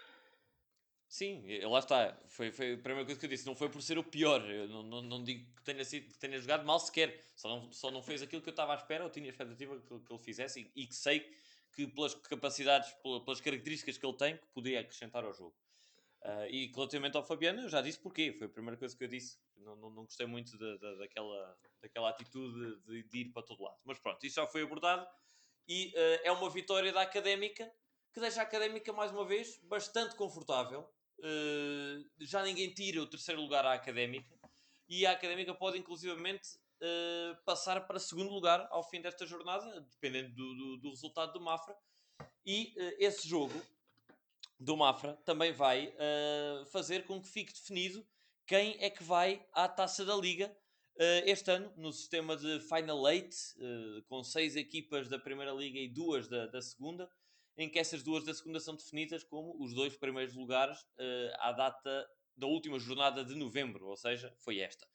Sim, lá está. Foi, foi a primeira coisa que eu disse. Não foi por ser o pior. Eu não, não, não digo que tenha, sido, que tenha jogado mal sequer. Só não, só não fez aquilo que eu estava à espera. Eu tinha a expectativa que, que ele fizesse e, e, que sei que pelas capacidades, pelas características que ele tem, que poderia acrescentar ao jogo. Uh, e relativamente ao Fabiano, eu já disse porquê. Foi a primeira coisa que eu disse. Não, não, não gostei muito da, da, daquela, daquela atitude de, de, ir para todo lado. Mas pronto, isso já foi abordado. E uh, é uma vitória da Académica que deixa a Académica, mais uma vez, bastante confortável Uh, já ninguém tira o terceiro lugar à Académica e a Académica pode inclusivamente passar para segundo lugar ao fim desta jornada, dependendo do, do, do resultado do Mafra. E esse jogo do Mafra também vai fazer com que fique definido quem é que vai à taça da Liga este ano, no sistema de Final Eight, com seis equipas da Primeira Liga e duas da, da Segunda em que essas duas da segunda são definidas como os dois primeiros lugares uh, à data da última jornada de novembro, ou seja, foi esta.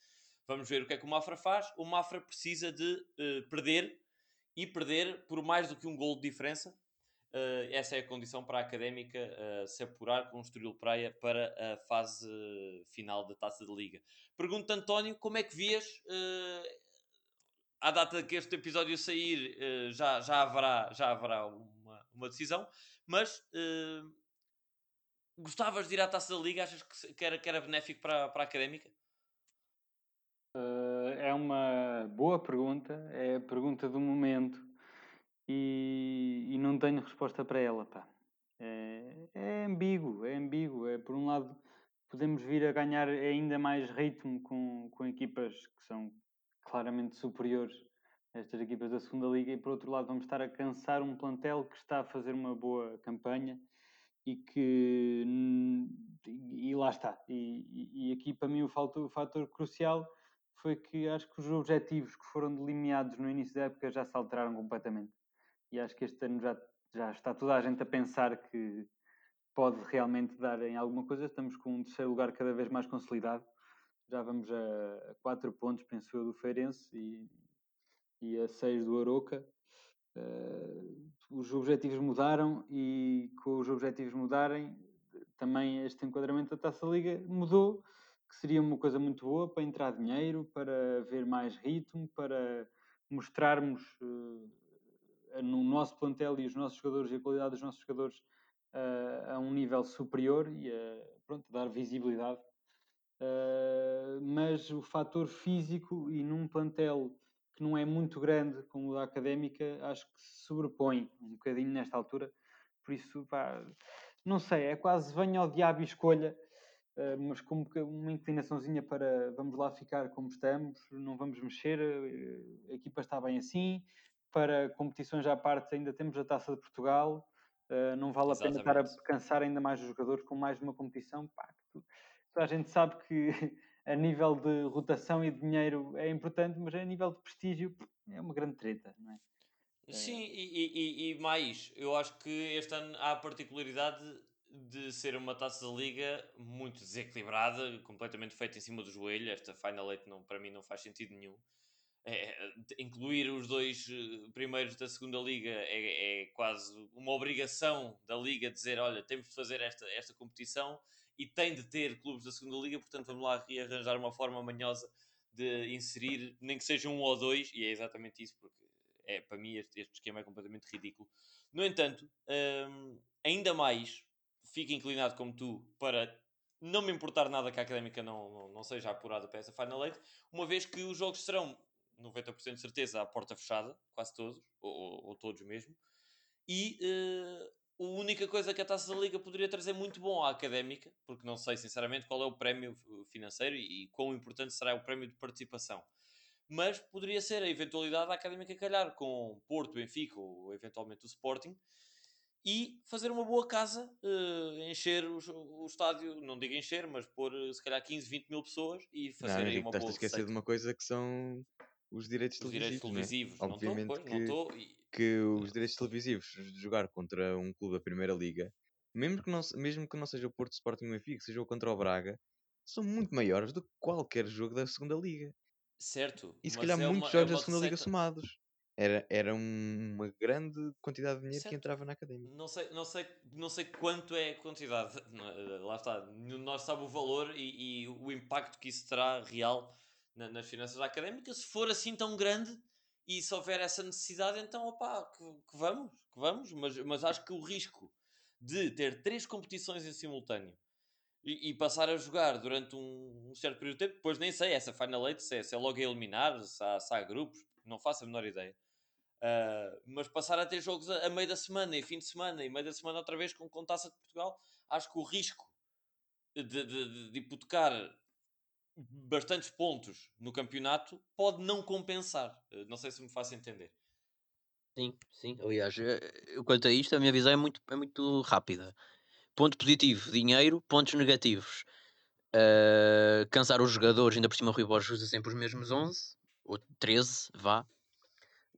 Vamos ver o que é que o Mafra faz. O Mafra precisa de uh, perder e perder por mais do que um gol de diferença. Uh, essa é a condição para a Académica uh, se apurar com o Estoril Praia para a fase final da Taça de Liga. Pergunto António, como é que vias à data que este episódio sair já, já haverá, já haverá um uma decisão, mas uh, gostavas de ir à taça da Liga? Achas que era, que era benéfico para, para a académica? Uh, é uma boa pergunta, é a pergunta do momento e, e não tenho resposta para ela. Pá. É, é ambíguo, é ambíguo. É, por um lado, podemos vir a ganhar ainda mais ritmo com, com equipas que são claramente superiores estas equipas da segunda liga e por outro lado vamos estar a cansar um plantel que está a fazer uma boa campanha e que e lá está e, e aqui para mim o fator, o fator crucial foi que acho que os objetivos que foram delineados no início da época já se alteraram completamente e acho que este ano já, já está toda a gente a pensar que pode realmente dar em alguma coisa estamos com um terceiro lugar cada vez mais consolidado já vamos a, a quatro pontos penso eu do Feirense e e a 6 do Aroca. Uh, os objetivos mudaram e com os objetivos mudarem, também este enquadramento da Taça Liga mudou, que seria uma coisa muito boa para entrar dinheiro, para ver mais ritmo, para mostrarmos uh, no nosso plantel e os nossos jogadores e a qualidade dos nossos jogadores uh, a um nível superior e a pronto, dar visibilidade. mas o fator físico e num plantel que não é muito grande como o da académica, acho que se sobrepõe um bocadinho nesta altura. Por isso, pá, não sei, é quase venha ao diabo e escolha, uh, mas como uma inclinaçãozinha para vamos lá ficar como estamos, não vamos mexer, uh, a equipa está bem assim. Para competições à parte, ainda temos a taça de Portugal. Uh, não vale Exatamente. a pena estar a cansar ainda mais os jogadores com mais uma competição. Pá, tu, a gente sabe que a nível de rotação e de dinheiro é importante, mas a nível de prestígio é uma grande treta, não é? Sim, e, e, e, mais, eu acho que este ano há a particularidade de ser uma taça da liga muito desequilibrada, completamente feita em cima do joelho. Esta Final Eight não, para mim não faz sentido nenhum. É, incluir os dois eh, primeiros da segunda liga é, é, quase uma obrigação da liga dizer, olha, temos de fazer esta, esta competição e tem de ter clubes da segunda liga, portanto vamos lá rearranjar uma forma manhosa de inserir, nem que seja um ou dois, e é exatamente isso, porque é, para mim este, este esquema é completamente ridículo. No entanto, hum, ainda mais fico inclinado como tu para não me importar nada que a Académica não, não, não seja apurada para essa Final Eight, uma vez que os jogos serão 90% de certeza à porta fechada, quase todos, ou, ou, ou todos mesmo, e uh, a única coisa que a Taça da Liga poderia trazer muito bom à Académica, porque não sei sinceramente qual é o prémio uh, financeiro e, e quão importante será o prémio de participação. Mas poderia ser a eventualidade da Académica calhar com Porto, Benfica ou eventualmente o Sporting e fazer uma boa casa, uh, encher o, o, estádio, não digo encher, mas pôr se calhar 15, 20 mil pessoas e fazer Não, aí uma estás a boa esquecer de uma coisa que são os direitos Os direitos televisivos, televisivos, não é? não estou, Obviamente pois, que, que os direitos televisivos de jogar contra um clube da Primeira Liga, mesmo que não, mesmo que não seja o Porto Sporting Benfica, seja o contra o Braga, são muito maiores do que qualquer jogo da Segunda Liga. Certo, E se calhar é muitos uma, é jogos da uma Segunda Liga somados. Era, era um- uma grande quantidade de dinheiro que Certo. entrava na Académica. Não sei, não, sei, não sei quanto é a quantidade, é? lá está, nós sabe o valor e, e o impacto que isso terá real na- nas finanças da académica. Se for assim tão grande e se houver essa necessidade, então opá, que, que vamos, que vamos, mas, mas acho que o risco de ter três competições em simultâneo e, e passar a jogar durante um, um certo período de tempo, depois nem sei, essa Final Eight, se é, se é logo a eliminar, se há, se há grupos, não faço a menor ideia. Uh, mas passar a ter jogos a, a, meio da semana e fim de semana e meio da semana outra vez com, com taça de Portugal, acho que o risco de, de, de, de hipotecar bastantes pontos no campeonato pode não compensar. Uh, não sei se me faço entender. Sim, sim. Aliás, eh, eu, quanto a isto, a minha visão é muito, é muito rápida. Ponto positivo, dinheiro. Pontos negativos, uh, cansar os jogadores. Ainda por cima, o Rui Borges usa sempre os mesmos 11 ou 13, vá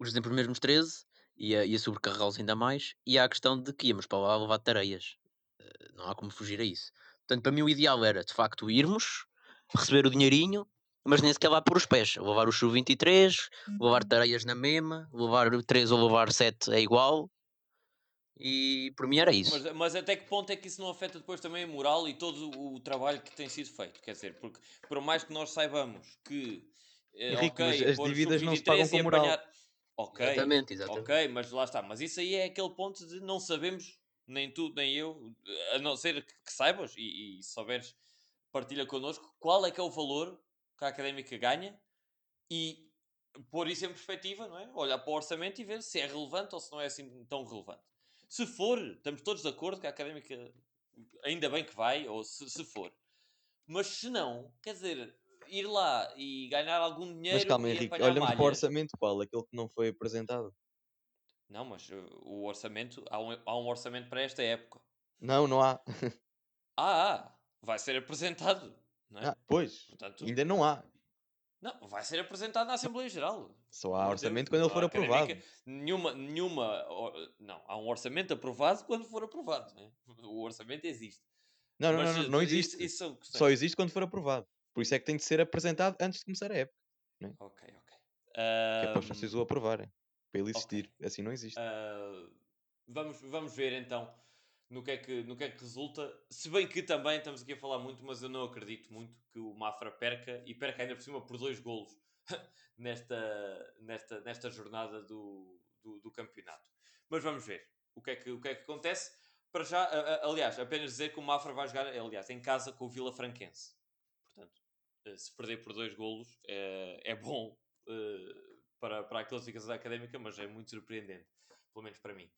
usa sempre os mesmos 13 e a, e a sobrecarregá-los ainda mais. E há a questão de que íamos para lá levar tareias. Uh, não há como fugir a isso. Portanto, para mim o ideal era, de facto, irmos, receber o dinheirinho, mas nem sequer lá por os pés. Levar o sub-23, levar tareias na mesma, levar 3 ou levar 7 é igual. E por mim era isso. Mas, mas, até que ponto é que isso não afeta depois também a moral e todo o trabalho que tem sido feito? Quer dizer, porque por mais que nós saibamos que. Henrique, okay, as dívidas não se pagam com moral. Apanhar... Ok, exatamente, exatamente. ok, mas lá está. Mas isso aí é aquele ponto de não sabemos, nem tu, nem eu, a não ser que, que saibas e, e souberes, partilha connosco qual é que é o valor que a académica ganha e pôr isso em perspectiva, não é? Olhar para o orçamento e ver se é relevante ou se não é assim tão relevante. Se for, estamos todos de acordo que a académica ainda bem que vai, ou se, se for. Mas se não, quer dizer, ir lá e ganhar algum dinheiro. Mas calma, Henrique, olhamos malhas. para o orçamento qual? Aquele que não foi apresentado? Não, mas uh, o orçamento, há um, há um orçamento para esta época. Não, não há. ah, há. Vai ser apresentado. Não é? Ah, pois, Portanto, ainda não há. Não, vai ser apresentado na Assembleia Geral. Só há orçamento Deus, quando ele for aprovado. Nenhuma, nenhuma. Não, há um orçamento aprovado quando for aprovado. Não é? O orçamento existe. Não, não, Mas, não, não, uh, não isso- existe. Isso, questões. Só existe quando for aprovado. Por isso é que tem de ser apresentado antes de começar a época. Ok, ok. Que é para os franceses o aprovarem. Para ele existir. Assim não existe. Ah, vamos, vamos ver então no que, é que, no que é que resulta. Se bem que também estamos aqui a falar muito, mas eu não acredito muito que o Mafra perca e perca ainda por cima por dois golos nesta, nesta, nesta jornada do, do, do campeonato. Mas vamos ver o que é que, o que, é que acontece. Para já, a- a- aliás, apenas dizer que o Mafra vai jogar, aliás, em casa com o Vila Franquense. Portanto, eh, se perder por dois golos é, é bom eh, para, para a classificação académica, mas é muito surpreendente, pelo menos para mim.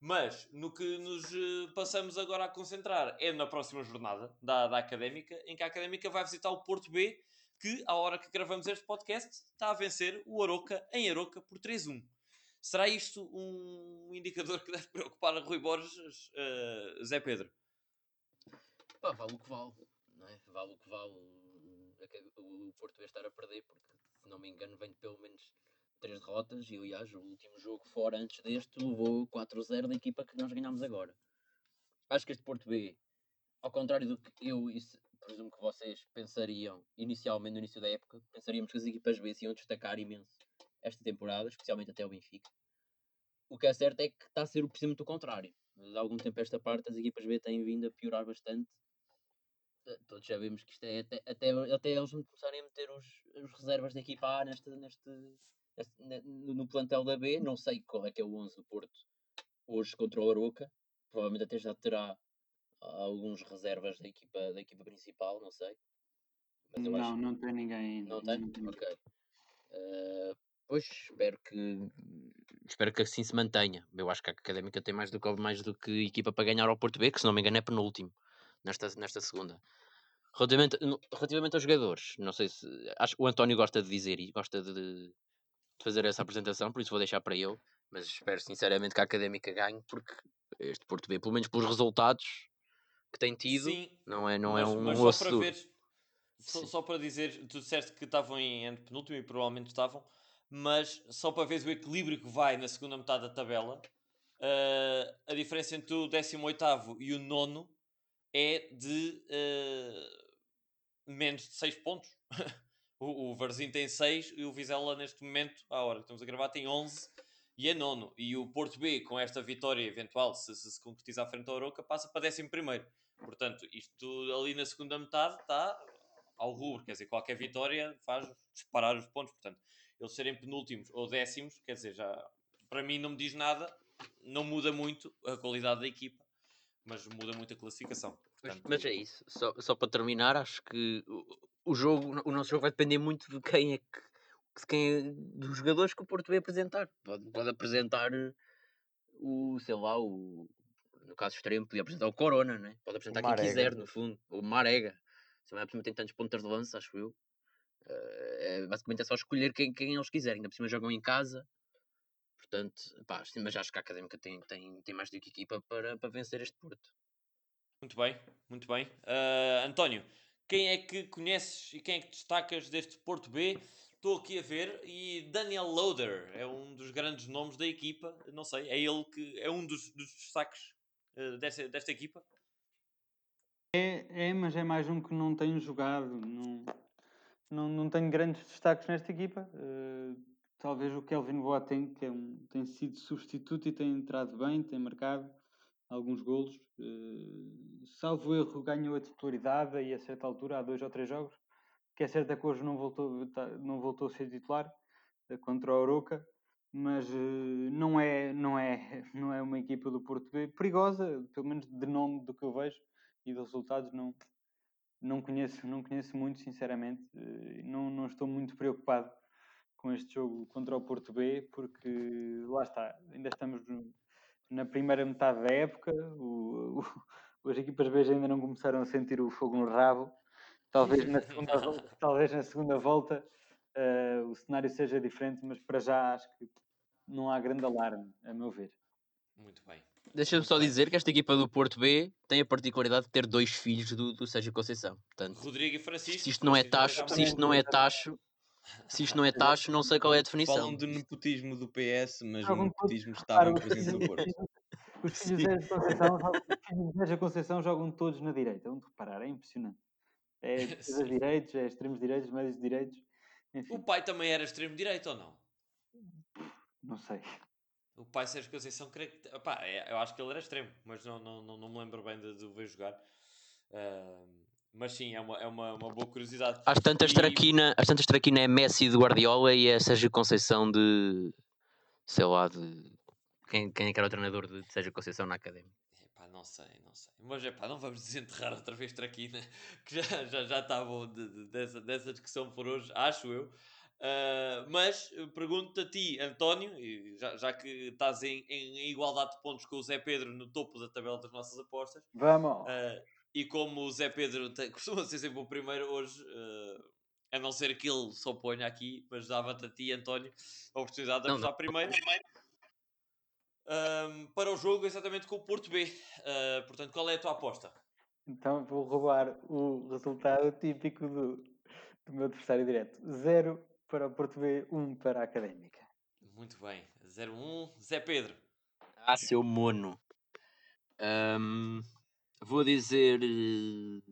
Mas no que nos eh, passamos agora a concentrar é na próxima jornada da, da académica, em que a académica vai visitar o Porto B, que, à hora que gravamos este podcast, está a vencer o Aroca em Aroca por 3-1. Será isto um indicador que deve preocupar a Rui Borges, eh, Zé Pedro? Pá, vale o que vale, não é? Vale o que vale o, o, Porto estar a perder, porque se não me engano vem pelo menos três derrotas e aliás o último jogo fora antes deste levou 4-0 da equipa que nós ganhámos agora. Acho que este Porto B, ao contrário do que eu e presumo que vocês pensariam inicialmente no início da época, pensaríamos que as equipas B se iam destacar imenso esta temporada, especialmente até o Benfica. O que é certo é que está a ser precisamente o contrário. De algum tempo esta parte as equipas B têm vindo a piorar bastante eh, todos sabemos que isto é até, até, até eles me começarem a meter os, os reservas da equipa A neste, neste, neste- ne- no, plantel da B. Não sei qual é que é o 11 do Porto hoje contra o Aroca. Provavelmente até já terá alguns reservas da equipa, da equipa principal, não sei. Mas eu Não, acho não tem ninguém ainda. não tem? ninguém. Ok. Eh, pois espero que espero que assim se mantenha. Eu acho que a Académica tem mais do que, mais do que equipa para ganhar ao Porto B, que se não me engano é penúltimo nesta, nesta segunda. Relativamente, relativamente aos jogadores, não sei se. Acho que o António gosta de dizer e gosta de fazer essa apresentação, por isso vou deixar para ele. Mas espero sinceramente que a Académica ganhe, porque este Porto B, pelo menos pelos resultados que tem tido, Sim, não é, não mas, é um mas osso só para ver, só, só para dizer, tu disseste que estavam em antepenúltimo e provavelmente estavam, mas só para ver o equilíbrio que vai na segunda metade da tabela, eh, a diferença entre o 18 e o nono é de eh, menos de 6 pontos. o, o Varzim tem 6 e o Vizela neste momento, à hora que estamos a gravar, tem 11 e é nono. E o Porto B, com esta vitória eventual, se se, se concretizar frente ao Aroca, passa para 11 primeiro. Portanto, isto ali na segunda metade está ao rubro, quer dizer, qualquer vitória faz disparar os pontos. Portanto, eles serem penúltimos ou décimos, quer dizer, já para mim não me diz nada, não muda muito a qualidade da equipa, mas muda muito a classificação. Mas, Portanto, mas é isso. Só, só para terminar, acho que o, jogo, o nosso jogo vai depender muito de quem é que. De quem dos jogadores que o Porto vai apresentar. Pode, pode apresentar o, sei lá, o. No caso extremo, podia apresentar o Corona, né? Pode apresentar quem quiser, no fundo. O Marega. Se não é tem tantos pontas de lança, acho eu. Eh, é, basicamente é só escolher quem, quem eles quiserem. Ainda por cima jogam em casa. Portanto, pá, sim, mas acho que a Académica tem, tem, tem mais do que equipa para, para vencer este Porto. Muito bem, muito bem. Ah, António, quem é que conheces e quem é que destacas deste Porto B? Estou aqui a ver e Daniel Loader é um dos grandes nomes da equipa. Não sei, é ele que é um dos, dos destaques ah, desta, desta equipa. É, é, mas é mais um que não tenho jogado. Não, não, não tenho grandes destaques nesta equipa. Eh, talvez o Kelvin Boateng, que é um, tem sido substituto e tem entrado bem, tem marcado alguns golos. Eh, salvo erro, ganhou a titularidade e a certa altura, há dois ou três jogos. Que é certo que hoje não voltou, tá- não voltou a ser titular eh, contra o Oroca. Mas eh, não, é, não, é, não é uma equipa do Porto B perigosa, pelo menos de nome do que eu vejo e de resultados não, não conheço, não conheço muito, sinceramente. Não, não estou muito preocupado com este jogo contra o Porto B, porque lá está, ainda estamos no- na primeira metade da época, o, o- as equipas B ainda não começaram a sentir o fogo no rabo. Talvez na segunda, vol- talvez na segunda volta eh, o cenário seja diferente, mas para já acho que não há grande alarme, a meu ver. Muito bem. Deixa-me só dizer que esta equipa do Porto B tem a particularidade de ter dois filhos do, do Sérgio Conceição. Portanto, Rodrigo e Francisco. se isto não é tacho, se isto não é tacho, se isto não é tacho, não sei qual é a definição. Falam do nepotismo do PS, mas o nepotismo estava os presente no filhos- Porto. Os filhos de Conceição, de Sérgio Conceição jogam todos na direita. Onde reparar, é impressionante. É direitos, é extremos direitos, médios direitos. O Enfim, pai também era extremo direito ou não? não sei. O pai Sérgio Conceição, creio que. Opá, é- eu acho que ele era extremo, mas não, não, não, não me lembro bem de, de o ver jogar. Ah, mas sim, é uma, é uma, uma boa curiosidade. Às tantas, E- Traquina, às tantas Traquina é Messi de Guardiola e é Sérgio Conceição de. sei lá, de. Quem, quem é que era o treinador de Sérgio Conceição na academia? Epá, não sei, não sei. Mas epá, não vamos desenterrar outra vez Traquina, que já, já, já está bom de- de- dessa, dessa discussão por hoje, acho eu. Ah, mas pergunto-te a ti, António, e já, já que estás em, em igualdade de pontos com o Zé Pedro no topo da tabela das nossas apostas, Vamos! ah, e como o Zé Pedro tem- costuma ser sempre o primeiro hoje, ah, a não ser que ele se oponha aqui, mas dava-te a ti, António, a oportunidade de Não, apostar primeiro. Ahm, para o jogo exatamente com o Porto B. Ah, portanto, qual é a tua aposta? Então vou roubar o resultado típico do, do meu adversário direto. 0 para o Porto B, 1 um para a Académica. Muito bem. 0-1, Zé Pedro. Ah, seu mono. Ahm, vou dizer. eh,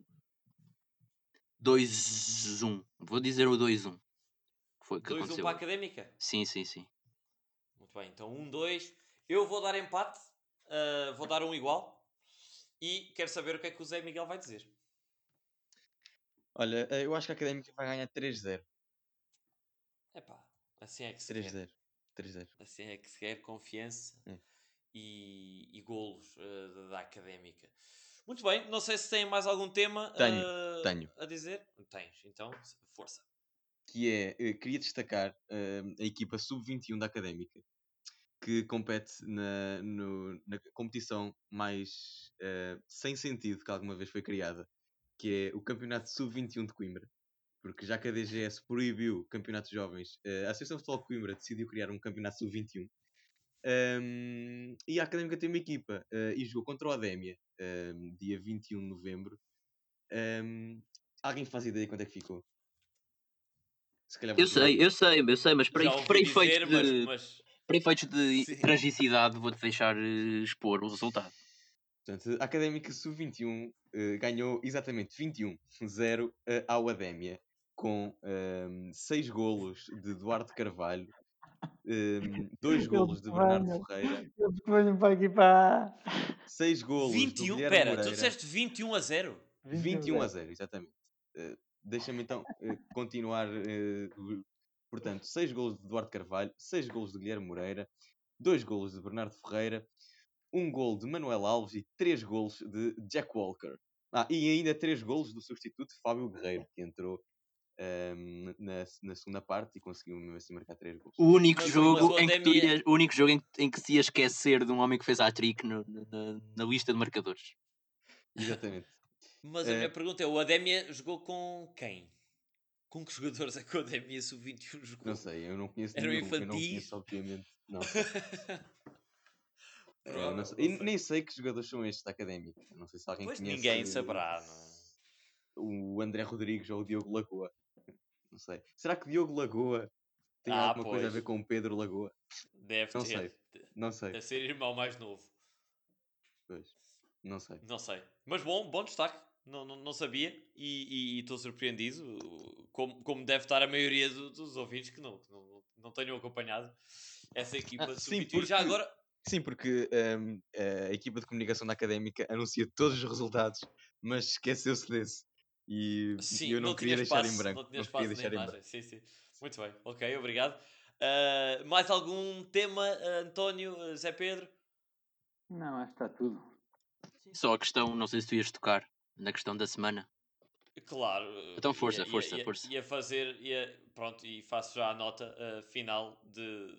2-1. Vou dizer o 2-1. Foi o que 2-1 aconteceu. para a. Académica. Sim, sim, sim. Muito bem, então 1-2. Eu vou dar empate. ah, vou dar um igual. E quero saber o que é que o Zé Miguel vai dizer. Olha, eh, eu acho que a Académica vai ganhar 3-0. Epá, assim é que se quer. 3-0. 3-0. Assim é que se quer confiança É. e, e golos da, da Académica. Muito bem, não sei se tem mais algum tema Tenho, ah, tenho. a dizer. Tens, então, força. Que é, eh, queria destacar eh, a equipa sub-21 da Académica. que compete na, no- na competição mais eh, sem sentido que alguma vez foi criada, que é o Campeonato Sub-21 de Coimbra. Porque já que a DGS proibiu campeonatos jovens, a Associação de Futebol de Coimbra decidiu criar um campeonato sub-21. Ahm, e a Académica tem uma equipa eh, e jogou contra o Adémia, ahm, dia 21 de novembro. Ahm, alguém faz ideia quanto é que ficou? Se calhar Eu sei, eu sei, eu sei, mas para, para efeitos mas, de, mas para efeitos de Sim. tragicidade, vou-te deixar eh, expor o resultado. Portanto, a Académica Sub-21 eh, ganhou exatamente 21-0 eh, ao Adémia, com 6 golos de Eduardo Carvalho, 2 golos de Bernardo. Ferreira, Eles para aqui para. 6 golos do 21, Guilherme pera, tu Moreira. disseste 21 a 0? 21 a 0, exatamente. Eh, Deixa-me então eh, continuar. o- portanto, 6 golos de Eduardo Carvalho, 6 golos de Guilherme Moreira, 2 golos de Bernardo Ferreira, 1 gol de Manuel Alves e 3 golos de Jack Walker. Ah, e ainda 3 golos do substituto Fábio Guerreiro, que entrou ehm, na, na segunda parte e conseguiu mesmo assim marcar 3 golos. O único Mas jogo mas em que tu Ademir- ias- o único jogo em, que- em que se ia esquecer de um homem que fez a trick na, na lista de marcadores. Exatamente. Mas a Eh, minha pergunta é: o Adémia jogou com quem? Com que jogadores é que o Adémia sub-21 jogou? Não sei, eu não conheço Eram nenhum. Eu não infantis? conheço, obviamente. Não Provável, não sei. E nem sei que jogadores são estes da Académica. Não sei se alguém Pois conhece. ninguém saberá, não é? o André Rodrigues ou o Diogo Lagoa. Não sei. Será que Diogo Lagoa tem Ah, alguma coisa a pois. ver com o Pedro Lagoa? Deve Não ter. Não sei. Deve ser irmão mais novo. Pois. Não sei. Não sei. Mas bom, bom destaque. Não, não, não sabia e estou surpreendido, como, como deve estar a maioria do- dos ouvintes que não, que não, não tenham acompanhado essa equipa Ah, sim, sub-21. Já porque- agora, Sim, porque hum, a equipa de comunicação da Académica anuncia todos os resultados, mas esqueceu-se desse. E sim, eu não, não, queria deixar espaço, em branco. Não Não queria deixar em branco. Sim, sim. Muito bem, ok, obrigado. Ah, mais algum tema, ah, António, ah, Zé Pedro? Não, acho que está tudo. Só a questão, não sei se tu ias tocar na questão da semana. Claro. Então ia- força, ia- força, ia, força. Ia fazer, ia, pronto, e faço já a nota ah, final de,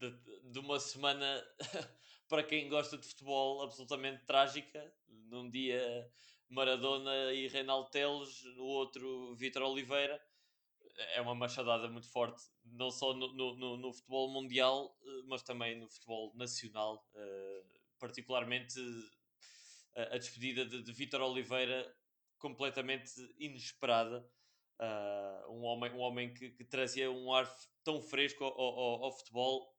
de, de uma semana para quem gosta de futebol absolutamente trágica. Num dia Maradona e Reinaldo Teles, no outro Vítor Oliveira. É uma machadada muito forte, não só no, no, no- futebol mundial, eh, mas também no futebol nacional. eh, particularmente a, a despedida de, de Vítor Oliveira completamente inesperada. Um homem, um homem que, que trazia um ar tão fresco ao, ao- ao futebol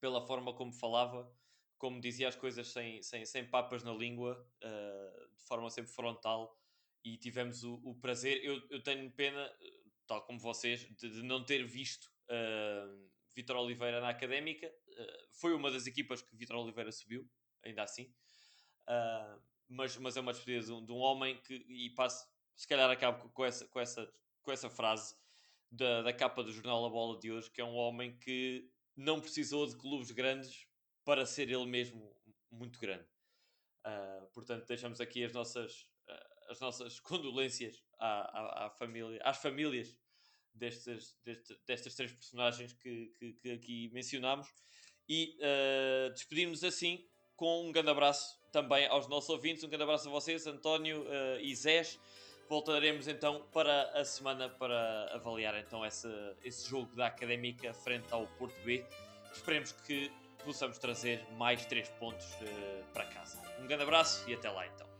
pela forma como falava, como dizia as coisas sem, sem, sem papas na língua, ah, de forma sempre frontal. E tivemos o, o prazer. Eu, eu tenho pena, eh, tal como vocês, de, de não ter visto uh, Vitor Oliveira na académica. Uh, foi uma das equipas que Vitor Oliveira subiu, ainda assim. Uh, mas, mas é uma despedida de um, de um homem que, e passo, se calhar acabo com essa, com essa, com essa frase da, da capa do jornal A Bola de hoje, que é um homem que não precisou de clubes grandes para ser ele mesmo muito grande. Uh, portanto, deixamos aqui as nossas, uh, as nossas condolências à, à, à família, às famílias destes, deste, destas três personagens que, que, que aqui mencionámos e uh, despedimos assim com um grande abraço também aos nossos ouvintes, um grande abraço a vocês, António uh, e Zés. Voltaremos então para a semana para avaliar então esse jogo da Académica frente ao Porto B. Esperemos que possamos trazer mais três pontos uh, para casa. Um grande abraço e até lá então.